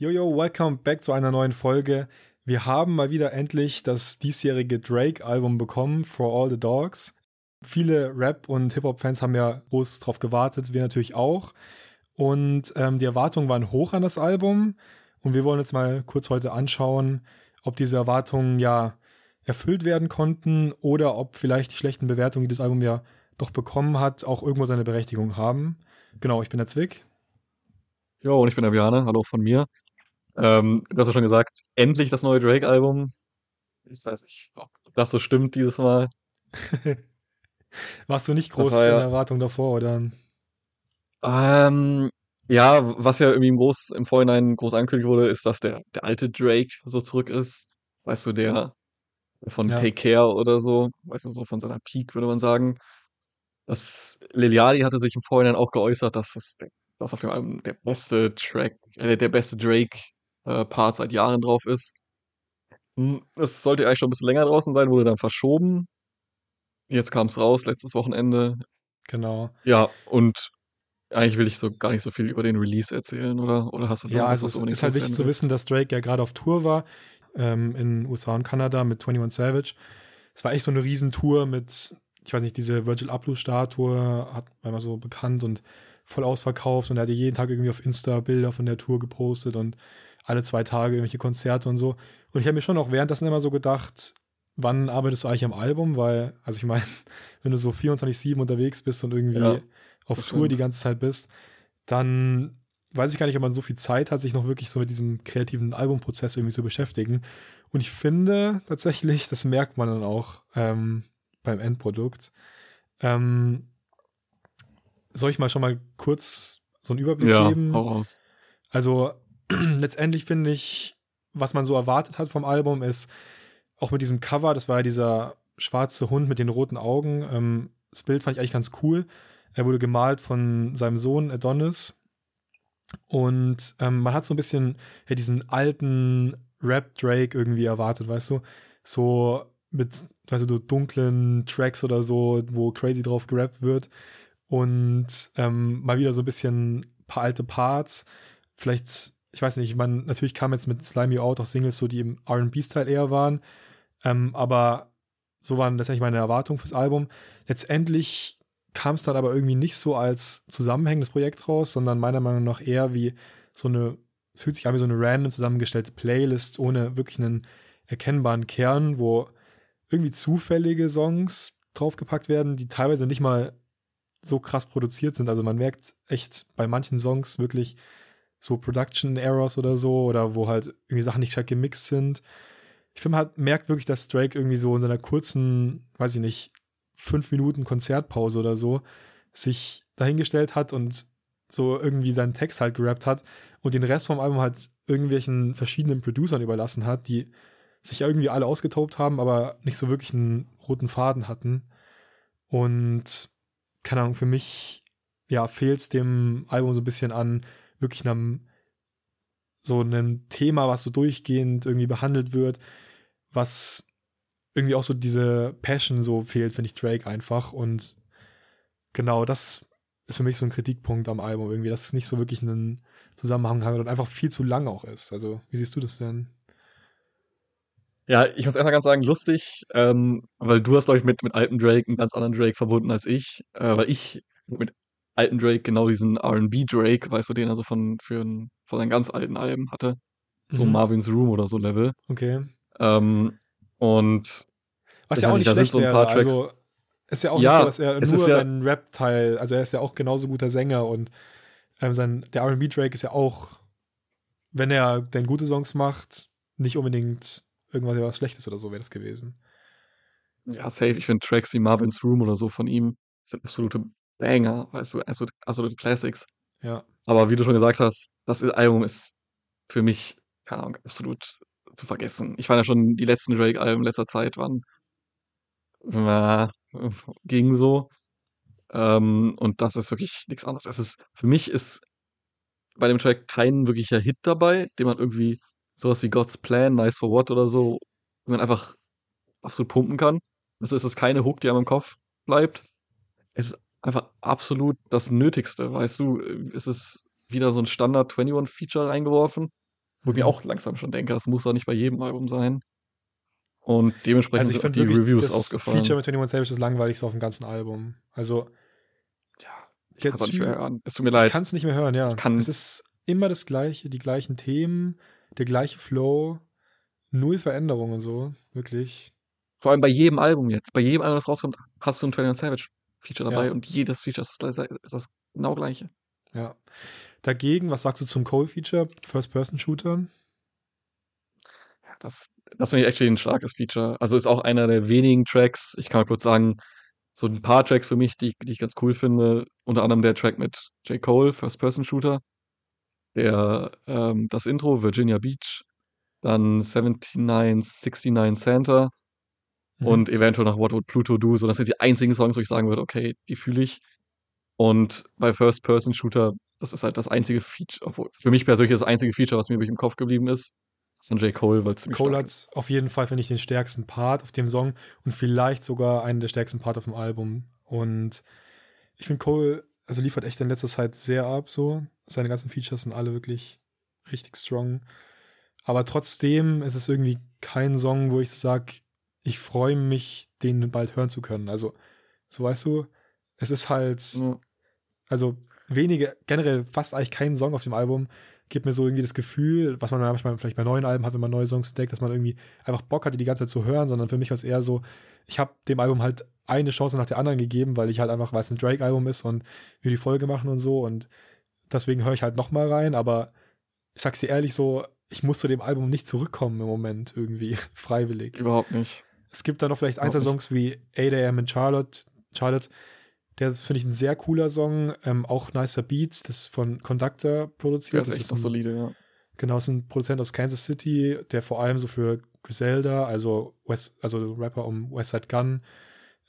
Jojo, welcome back zu einer neuen Folge. Wir haben mal wieder endlich das diesjährige Drake-Album bekommen, For All the Dogs. Viele Rap- und Hip-Hop-Fans haben ja groß drauf gewartet, wir natürlich auch. Und ähm, die Erwartungen waren hoch an das Album. Und wir wollen jetzt mal kurz heute anschauen, ob diese Erwartungen ja erfüllt werden konnten oder ob vielleicht die schlechten Bewertungen, die das Album ja doch bekommen hat, auch irgendwo seine Berechtigung haben. Genau, ich bin der Zwick. Jo, und ich bin der Bjane. Hallo von mir. Ähm, du hast ja schon gesagt, endlich das neue Drake-Album. Ich weiß nicht, ob das so stimmt dieses Mal. Warst du nicht groß ja, in der Erwartung davor, oder? Ähm, ja, was ja irgendwie im, groß, im Vorhinein groß angekündigt wurde, ist, dass der, der alte Drake so zurück ist. Weißt du, der von ja. Take Care oder so, weißt du, so von seiner Peak, würde man sagen. Das Liliadi hatte sich im Vorhinein auch geäußert, dass es dass auf dem Album der beste Track, äh, der beste Drake-Part äh, seit Jahren drauf ist. Hm, es sollte eigentlich schon ein bisschen länger draußen sein, wurde dann verschoben. Jetzt kam es raus, letztes Wochenende. Genau. Ja, und eigentlich will ich so gar nicht so viel über den Release erzählen, oder? Oder hast du Ja, also es ist halt wichtig zu wissen, dass Drake ja gerade auf Tour war ähm, in USA und Kanada mit 21 Savage. Es war echt so eine Riesentour mit, ich weiß nicht, diese Virgil Abloh-Statue hat einmal so bekannt und voll ausverkauft und er hatte jeden Tag irgendwie auf Insta Bilder von der Tour gepostet und alle zwei Tage irgendwelche Konzerte und so. Und ich habe mir schon auch währenddessen immer so gedacht, wann arbeitest du eigentlich am Album? Weil, also ich meine, wenn du so 24-7 unterwegs bist und irgendwie ja, auf Tour stimmt. die ganze Zeit bist, dann weiß ich gar nicht, ob man so viel Zeit hat, sich noch wirklich so mit diesem kreativen Albumprozess irgendwie zu beschäftigen. Und ich finde tatsächlich, das merkt man dann auch ähm, beim Endprodukt. Ähm, soll ich mal schon mal kurz so einen Überblick ja, geben? Hau raus. Also letztendlich finde ich, was man so erwartet hat vom Album, ist auch mit diesem Cover, das war ja dieser schwarze Hund mit den roten Augen. Ähm, das Bild fand ich eigentlich ganz cool. Er wurde gemalt von seinem Sohn Adonis. Und ähm, man hat so ein bisschen ja, diesen alten Rap-Drake irgendwie erwartet, weißt du? So mit, weißt du, dunklen Tracks oder so, wo crazy drauf gerappt wird und ähm, mal wieder so ein bisschen paar alte Parts. Vielleicht, ich weiß nicht, man, natürlich kam jetzt mit Slime You Out auch Singles, so die im RB-Style eher waren. Ähm, aber so waren letztendlich meine Erwartungen fürs Album. Letztendlich kam es dann aber irgendwie nicht so als zusammenhängendes Projekt raus, sondern meiner Meinung nach eher wie so eine, fühlt sich an wie so eine random zusammengestellte Playlist ohne wirklich einen erkennbaren Kern, wo irgendwie zufällige Songs draufgepackt werden, die teilweise nicht mal so krass produziert sind. Also man merkt echt bei manchen Songs wirklich so Production Errors oder so oder wo halt irgendwie Sachen nicht stark gemixt sind. Ich finde, man halt, merkt wirklich, dass Drake irgendwie so in seiner kurzen, weiß ich nicht, fünf Minuten Konzertpause oder so sich dahingestellt hat und so irgendwie seinen Text halt gerappt hat und den Rest vom Album halt irgendwelchen verschiedenen Producern überlassen hat, die sich irgendwie alle ausgetobt haben, aber nicht so wirklich einen roten Faden hatten. Und keine Ahnung, für mich, ja, fehlt es dem Album so ein bisschen an wirklich einem, so einem Thema, was so durchgehend irgendwie behandelt wird, was irgendwie auch so diese Passion so fehlt, finde ich, Drake einfach. Und genau, das ist für mich so ein Kritikpunkt am Album irgendwie, dass es nicht so wirklich einen Zusammenhang hat und einfach viel zu lang auch ist. Also, wie siehst du das denn? Ja, ich muss erstmal ganz sagen, lustig, ähm, weil du hast, glaube ich, mit, mit alten Drake einen ganz anderen Drake verbunden als ich, äh, weil ich mit alten Drake genau diesen R&B Drake, weißt du, den er so von, für ein, von seinen ganz alten Alben hatte. So mhm. Marvin's Room oder so Level. Okay. Ähm, und was ja auch nicht schlecht so wäre, also ist ja auch ja, nicht so, dass er nur ja, seinen Rap-Teil, also er ist ja auch genauso guter Sänger und ähm, sein, der R&B Drake ist ja auch, wenn er denn gute Songs macht, nicht unbedingt irgendwas was Schlechtes oder so wäre das gewesen. Ja, safe. Ich finde Tracks wie Marvin's Room oder so von ihm sind absolute Banger, weißt du, also absolute Classics. Ja. Aber wie du schon gesagt hast, das Album ist für mich, keine Ahnung, absolut zu vergessen. Ich fand ja schon, die letzten Drake-Alben letzter Zeit waren äh, ging so. Ähm, und das ist wirklich nichts anderes. Es ist, für mich ist bei dem Track kein wirklicher Hit dabei, den man irgendwie sowas wie God's Plan, Nice for What oder so, man einfach absolut pumpen kann. Also ist es keine Hook, die einem im Kopf bleibt. Es ist einfach absolut das Nötigste, weißt du? Es ist wieder so ein Standard 21-Feature reingeworfen. wo ich mir Mhm. auch langsam schon denke, das muss doch nicht bei jedem Album sein. Und dementsprechend Also ich sind die wirklich Reviews das ausgefallen. Feature mit 21 Savage das langweiligste auf dem ganzen Album. Also Ja, ich kann's auch nicht mehr Typ- hören. Es tut mir ich leid. kann es nicht mehr hören, ja. Ich kann- es ist immer das gleiche, die gleichen Themen, der gleiche Flow, null Veränderungen und so, wirklich. Vor allem bei jedem Album jetzt. Bei jedem Album, das rauskommt, hast du ein 21 Savage Feature dabei Ja. und jedes Feature ist das, ist das genau gleiche. Ja. Dagegen, was sagst du zum Cole-Feature, First-Person-Shooter? Ja, das, das finde ich actually ein starkes Feature. Also ist auch einer der wenigen Tracks. Ich kann mal kurz sagen, so ein paar Tracks für mich, die, die ich ganz cool finde. Unter anderem der Track mit J. Cole, First Person Shooter. Der, ähm, das Intro, Virginia Beach. Dann 7969 Santa. Mhm. Und eventuell noch What Would Pluto Do. So, das sind die einzigen Songs, wo ich sagen würde, okay, die fühle ich. Und bei First Person Shooter, das ist halt das einzige Feature, für mich persönlich das einzige Feature, was mir wirklich im Kopf geblieben ist. Von J. Cole, weil es ziemlich Cole hat auf jeden Fall, finde ich, den stärksten Part auf dem Song und vielleicht sogar einen der stärksten Part auf dem Album. Und ich finde, Cole, also liefert echt in letzter Zeit sehr ab, so. Seine ganzen Features sind alle wirklich richtig strong. Aber trotzdem ist es irgendwie kein Song, wo ich sage, ich freue mich, den bald hören zu können. Also, so weißt du, es ist halt, Ja. also wenige, generell fast eigentlich kein Song auf dem Album gibt mir so irgendwie das Gefühl, was man manchmal vielleicht bei neuen Alben hat, wenn man neue Songs entdeckt, dass man irgendwie einfach Bock hatte, die ganze Zeit zu hören, sondern für mich war es eher so, ich habe dem Album halt eine Chance nach der anderen gegeben, weil ich halt einfach, weil es ein Drake-Album ist und wir die Folge machen und so und deswegen höre ich halt nochmal rein, aber ich sag's dir ehrlich so, ich muss zu dem Album nicht zurückkommen im Moment irgendwie, freiwillig. Überhaupt nicht. Es gibt da noch vielleicht ein, zwei Überhaupt Songs wie 8 AM in Charlotte. Charlotte, der ist, finde ich, ein sehr cooler Song. Ähm, auch nicer Beat, das ist von Conductor produziert. ist das echt ist noch ein, solide, ja. genau, ist ein Produzent aus Kansas City, der vor allem so für Griselda, also West, also Rapper um Westside Gun,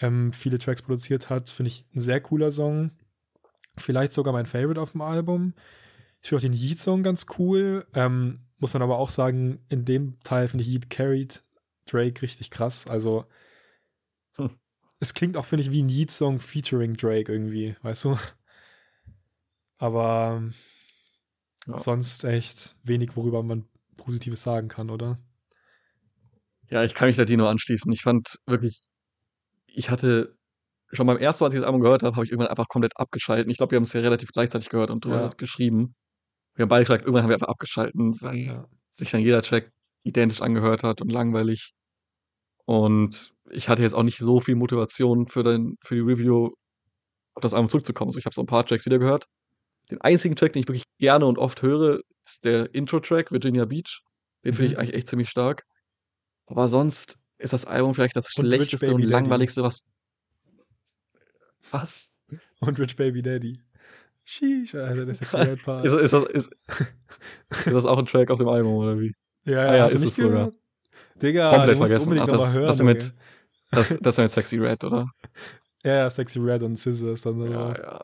ähm, viele Tracks produziert hat. Finde ich ein sehr cooler Song. Vielleicht sogar mein Favorite auf dem Album. Ich finde auch den Yeet-Song ganz cool. Ähm, muss man aber auch sagen, in dem Teil finde ich Yeet carried Drake richtig krass. Also Hm. es klingt auch, finde ich, wie ein Yeet-Song featuring Drake irgendwie, weißt du? Aber Ja. sonst echt wenig, worüber man Positives sagen kann, oder? Ja, ich kann mich da dir nur anschließen. Ich fand wirklich, ich hatte schon beim ersten Mal, als ich das Album gehört habe, habe ich irgendwann einfach komplett abgeschalten. Ich glaube, wir haben es ja relativ gleichzeitig gehört und drüber Ja. geschrieben. Wir haben beide gesagt, irgendwann haben wir einfach abgeschalten, weil Ja. sich dann jeder Track identisch angehört hat und langweilig. Und ich hatte jetzt auch nicht so viel Motivation für, den, für die Review auf das Album zurückzukommen. So, ich habe so ein paar Tracks wieder gehört. Den einzigen Track, den ich wirklich gerne und oft höre, ist der Intro-Track Virginia Beach. Den finde ich Mhm. eigentlich echt ziemlich stark. Aber sonst ist das Album vielleicht das Und schlechteste und langweiligste, was. Was? Und Rich Baby Daddy. Sheesh, Alter, der Sexy Red Part. Ist, ist, das, ist, ist das auch ein Track auf dem Album oder wie? ja, ah ja, hast du ist es sogar. gehört? Digga, Komplett du musst vergessen. unbedingt nochmal das- hören. das mit-. Das, das ist mit Sexy Red, oder? Ja, ja, Sexy Red und Scissors dann Ja, drauf. ja.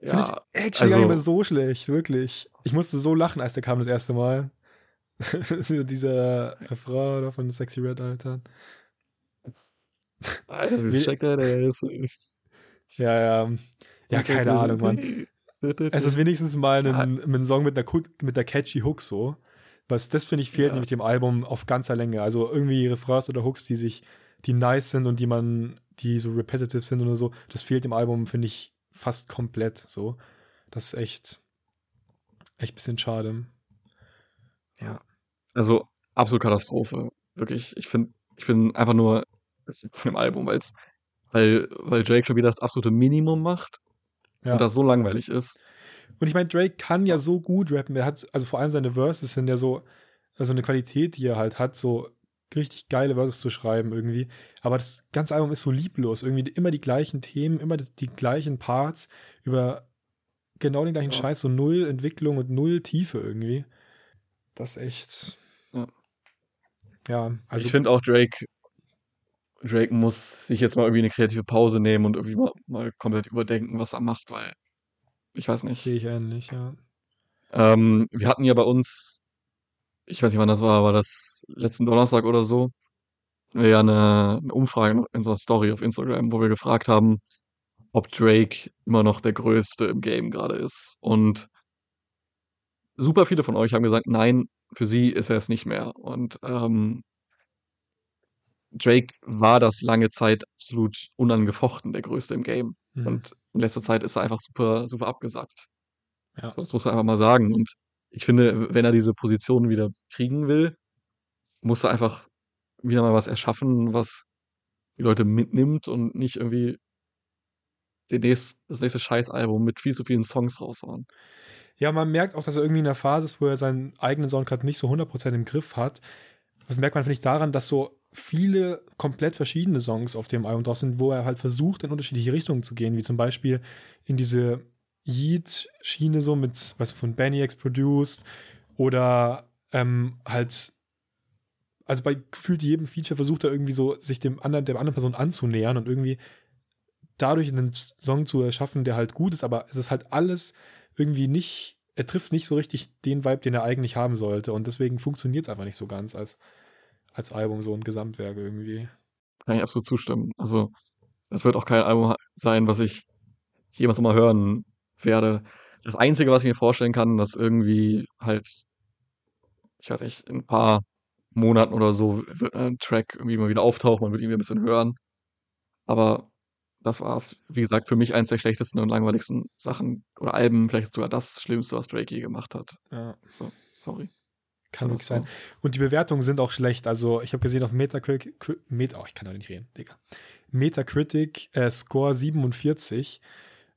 Finde Ja, ich actually gar nicht mehr also- so schlecht, wirklich. Ich musste so lachen, als der kam das erste Mal. Dieser Refrain von Sexy Red, Alter. Alter, Wie- das er, der ist. Ja, ja. Ja, keine Ahnung, Mann. Es ist wenigstens mal ein, ein Song mit einer, mit der catchy Hook so. Was das finde ich fehlt Ja. nämlich dem Album auf ganzer Länge. Also irgendwie Refrains oder Hooks, die sich, die nice sind und die man, die so repetitive sind oder so, das fehlt dem Album, finde ich, fast komplett so. Das ist echt, echt bisschen schade. Ja. Also, absolute Katastrophe. Wirklich. Ich finde, ich bin einfach nur von dem Album, weil's, weil, weil Jake schon wieder das absolute Minimum macht Ja. und das so langweilig ist. Und ich meine, Drake kann ja so gut rappen. Er hat, also vor allem seine Verses sind ja so, also eine Qualität, die er halt hat, so richtig geile Verses zu schreiben irgendwie. Aber das ganze Album ist so lieblos. Irgendwie immer die gleichen Themen, immer die gleichen Parts über genau den gleichen Ja. Scheiß, so null Entwicklung und null Tiefe irgendwie. Das ist echt. Ja. Ja, also. ich finde auch Drake, Drake muss sich jetzt mal irgendwie eine kreative Pause nehmen und irgendwie mal, mal komplett überdenken, was er macht, weil ich weiß nicht. sehe ich ähnlich, ja. Ähm, wir hatten ja bei uns, ich weiß nicht wann das war, war das letzten Donnerstag oder so, ja eine, eine Umfrage in unserer Story auf Instagram, wo wir gefragt haben, ob Drake immer noch der Größte im Game gerade ist. Und super viele von euch haben gesagt, nein, für sie ist er es nicht mehr. Und ähm, Drake war das lange Zeit absolut unangefochten, der Größte im Game. Mhm. Und in letzter Zeit ist er einfach super, super abgesackt. Ja. So, das muss man einfach mal sagen. Und ich finde, wenn er diese Position wieder kriegen will, muss er einfach wieder mal was erschaffen, was die Leute mitnimmt und nicht irgendwie den nächst, das nächste Scheißalbum mit viel zu vielen Songs raushauen. Ja, man merkt auch, dass er irgendwie in einer Phase ist, wo er seinen eigenen Sound gerade nicht so 100% im Griff hat. Das merkt man, finde ich, daran, dass so viele komplett verschiedene Songs auf dem Album drauf sind, wo er halt versucht, in unterschiedliche Richtungen zu gehen, wie zum Beispiel in diese Yeet-Schiene so mit, was von Benny X produced oder ähm, halt, also bei gefühlt jedem Feature versucht er irgendwie so, sich dem anderen, der anderen Person anzunähern und irgendwie dadurch einen Song zu erschaffen, der halt gut ist, aber es ist halt alles irgendwie nicht, er trifft nicht so richtig den Vibe, den er eigentlich haben sollte und deswegen funktioniert es einfach nicht so ganz als, als Album, so ein Gesamtwerk irgendwie. Kann ich absolut zustimmen. Also, das wird auch kein Album sein, was ich jemals nochmal hören werde. Das Einzige, was ich mir vorstellen kann, dass irgendwie halt, ich weiß nicht, in ein paar Monaten oder so wird ein Track irgendwie mal wieder auftauchen, man wird ihn wieder ein bisschen hören. Aber das war's. Wie gesagt, für mich eins der schlechtesten und langweiligsten Sachen oder Alben, vielleicht sogar das Schlimmste, was Drake je gemacht hat. Ja. So, sorry. Kann wirklich sein. Und die Bewertungen sind auch schlecht. Also, ich habe gesehen auf Metacritic, Cri- Meta, oh, ich kann doch nicht reden, Digga. Metacritic äh, Score 47.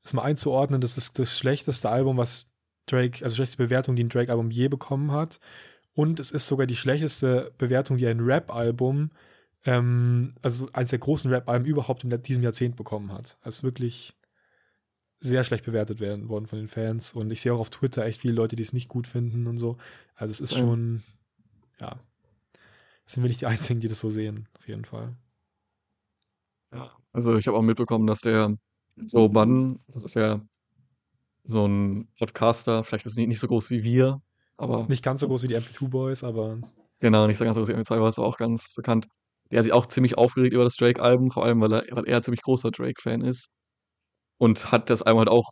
Ist mal einzuordnen, das ist das schlechteste Album, was Drake, also schlechteste Bewertung, die ein Drake-Album je bekommen hat. Und es ist sogar die schlechteste Bewertung, die ein Rap-Album, ähm, also eines der großen Rap-Alben überhaupt in diesem Jahrzehnt bekommen hat. Also wirklich sehr schlecht bewertet werden worden von den Fans. Und ich sehe auch auf Twitter echt viele Leute, die es nicht gut finden und so. Also es ist Same. schon, ja, sind wir nicht die Einzigen, die das so sehen, auf jeden Fall. Ja, also ich habe auch mitbekommen, dass der Joe Budden, das ist ja so ein Podcaster, vielleicht ist er nicht, nicht so groß wie wir, aber Nicht ganz so groß wie die MP2 Boys, aber genau, nicht so ganz so groß wie MP2, war es auch ganz bekannt. Der hat sich auch ziemlich aufgeregt über das Drake-Album, vor allem, weil er, weil er ein ziemlich großer Drake-Fan ist. Und hat das Album halt auch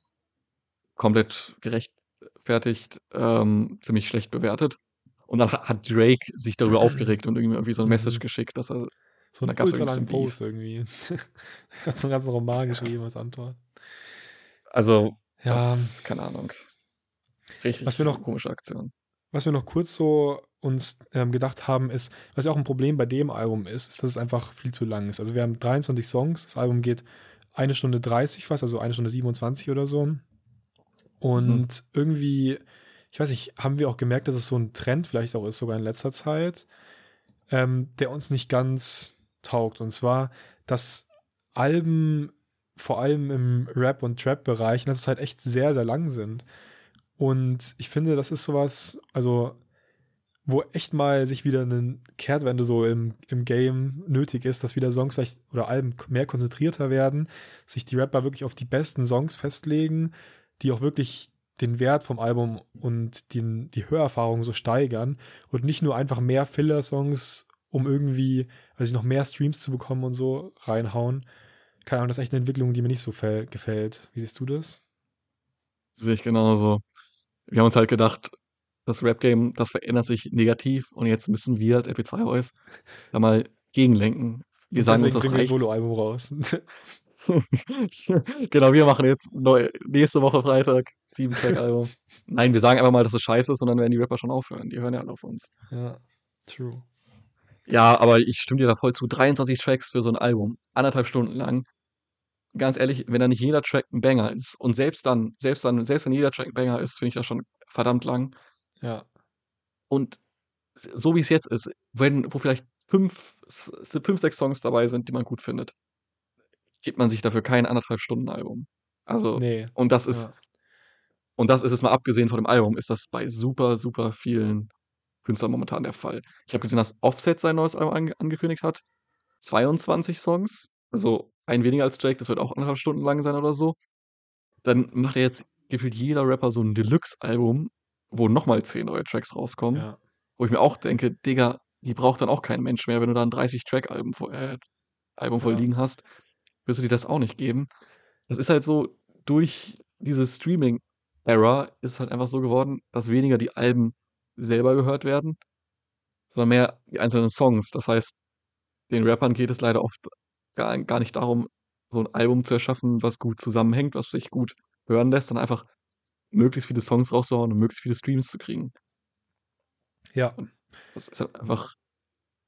komplett gerechtfertigt, ähm, ziemlich schlecht bewertet. Und dann hat, Drake sich darüber aufgeregt und irgendwie, irgendwie so ein Mhm. Message geschickt, dass er so Da ein gab's ultra irgendwie ein langen bisschen Post irgendwie. hat so einen ganzen Roman geschrieben als Antwort. Also, Ja, das, keine Ahnung. Richtig Was wir noch- komische Aktion. was wir noch kurz so uns ähm, gedacht haben, ist, was ja auch ein Problem bei dem Album ist, ist, dass es einfach viel zu lang ist. Also wir haben 23 Songs, das Album geht eine Stunde 30 fast, also eine Stunde 27 oder so. Und Mhm. irgendwie, ich weiß nicht, haben wir auch gemerkt, dass es so ein Trend vielleicht auch ist, sogar in letzter Zeit, ähm, der uns nicht ganz taugt. Und zwar, dass Alben vor allem im Rap- und Trap-Bereich, dass es halt echt sehr, sehr lang sind. Und ich finde, das ist sowas, also, wo echt mal sich wieder eine Kehrtwende so im, im Game nötig ist, dass wieder Songs vielleicht oder Alben mehr konzentrierter werden, sich die Rapper wirklich auf die besten Songs festlegen, die auch wirklich den Wert vom Album und den, die Hörerfahrung so steigern und nicht nur einfach mehr Filler-Songs, um irgendwie, also noch mehr Streams zu bekommen und so reinhauen. Keine Ahnung, das ist echt eine Entwicklung, die mir nicht so gefällt. Wie siehst du das? Sehe ich genauso. Wir haben uns halt gedacht, das Rap-Game, das verändert sich negativ und jetzt müssen wir als MP2 Boys da mal gegenlenken. Wir sagen uns, das bringen wir ein. Soloalbum raus. genau, wir machen jetzt neu, nächste Woche Freitag sieben Track Album. Nein, wir sagen einfach mal, dass es scheiße ist und dann werden die Rapper schon aufhören. Die hören ja alle auf uns. ja, true. Ja, aber ich stimme dir da voll zu. 23 Tracks für so ein Album, anderthalb Stunden lang. Ganz ehrlich, wenn da nicht jeder Track ein Banger ist und selbst dann, selbst dann, selbst wenn jeder Track ein Banger ist, finde ich das schon verdammt lang. Ja, Und so wie es jetzt ist, wenn, wo vielleicht fünf, fünf, sechs Songs dabei sind, die man gut findet, gibt man sich dafür kein anderthalb Stunden Album. Also, nee. und das ist, Ja. und das ist es mal abgesehen von dem Album, ist das bei super, super vielen Künstlern momentan der Fall. Ich habe gesehen, dass Offset sein neues Album ange angekündigt hat. 22 Songs, also ein weniger als Drake, das wird auch anderthalb Stunden lang sein oder so. Dann macht er jetzt gefühlt jeder Rapper so ein Deluxe-Album, wo nochmal 10 neue Tracks rauskommen. Ja. Wo ich mir auch denke, Digga, die braucht dann auch kein Mensch mehr, wenn du da ein 30-Track-Album vor, äh, Album voll Ja. liegen hast, wirst du dir das auch nicht geben. Das ist halt so, durch diese Streaming-Era ist halt einfach so geworden, dass weniger die Alben selber gehört werden, sondern mehr die einzelnen Songs. Das heißt, den Rappern geht es leider oft gar, gar nicht darum, so ein Album zu erschaffen, was gut zusammenhängt, was sich gut hören lässt, sondern einfach möglichst viele Songs rauszuhauen und möglichst viele Streams zu kriegen. Ja. Das ist halt einfach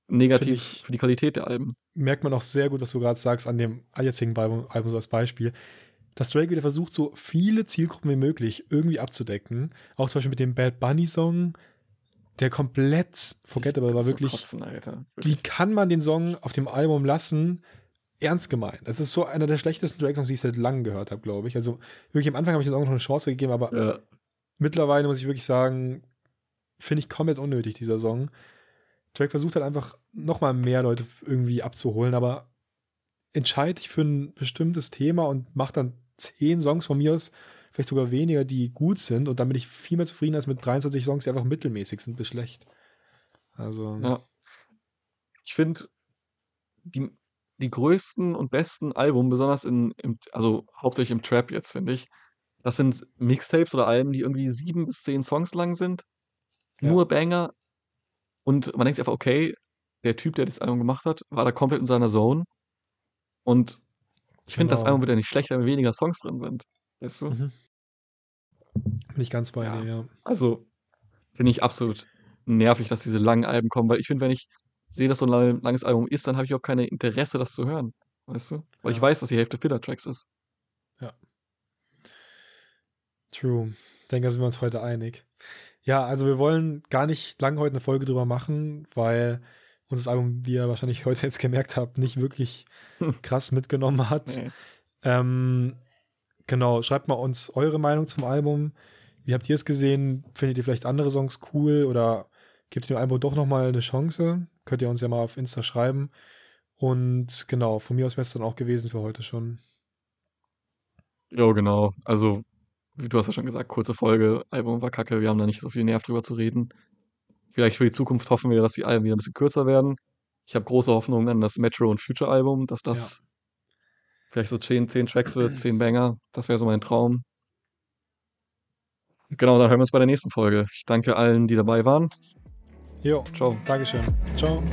negativ für die Qualität der Alben. Merkt man auch sehr gut, was du gerade sagst, an dem jetzigen Album, Album so als Beispiel. Dass Drake wieder versucht, so viele Zielgruppen wie möglich irgendwie abzudecken. Auch zum Beispiel mit dem Bad Bunny Song, der komplett forgettable war, wirklich. Kotzen, wirklich. Wie kann man den Song auf dem Album lassen? Ernst gemeint. Das ist so einer der schlechtesten Drake-Songs, die ich seit langem gehört habe, glaube ich. Also wirklich am Anfang habe ich dem Song noch eine Chance gegeben, aber ja. mittlerweile muss ich wirklich sagen, finde ich komplett unnötig, dieser Song. Drake versucht halt einfach nochmal mehr Leute irgendwie abzuholen, aber entscheide ich für ein bestimmtes Thema und macht dann zehn Songs von mir aus, vielleicht sogar weniger, die gut sind und dann bin ich viel mehr zufrieden als mit 23 Songs, die einfach mittelmäßig sind bis schlecht. Also. Ja. Ich finde, die, die größten und besten Alben, besonders in, im, also hauptsächlich im Trap jetzt, finde ich, das sind Mixtapes oder Alben, die irgendwie sieben bis zehn Songs lang sind. Ja. Nur Banger. Und man denkt sich einfach, okay, der Typ, der das Album gemacht hat, war da komplett in seiner Zone. Und ich finde, genau. das Album wird ja nicht schlechter, wenn weniger Songs drin sind. Weißt du? Mhm. Bin ich ganz bei ja. dir, ja. Also, finde ich absolut nervig, dass diese langen Alben kommen, weil ich finde, wenn ich sehe, dass so ein langes Album ist, dann habe ich auch kein Interesse, das zu hören. Weißt du? Weil ja. ich weiß, dass die Hälfte Filler-Tracks ist. Ja. True. Ich denke, da sind wir uns heute einig. Ja, also wir wollen gar nicht lange heute eine Folge drüber machen, weil uns das Album, wie ihr wahrscheinlich heute jetzt gemerkt habt, nicht wirklich krass mitgenommen hat. Nee. Ähm, genau, schreibt mal uns eure Meinung zum Album. Wie habt ihr es gesehen? Findet ihr vielleicht andere Songs cool oder gebt dem Album doch nochmal eine Chance? Könnt ihr uns ja mal auf Insta schreiben. Und genau, von mir aus wäre es dann auch gewesen für heute schon. Ja, genau. Also, wie du hast ja schon gesagt, kurze Folge, Album war kacke, wir haben da nicht so viel Nerv drüber zu reden. Vielleicht für die Zukunft hoffen wir, dass die Alben wieder ein bisschen kürzer werden. Ich habe große Hoffnungen an das Metro und Future Album, dass das ja. vielleicht so 10, 10 Tracks wird, 10 Banger. Das wäre so mein Traum. Genau, dann hören wir uns bei der nächsten Folge. Ich danke allen, die dabei waren. Jo, ciao. Dankeschön. Ciao.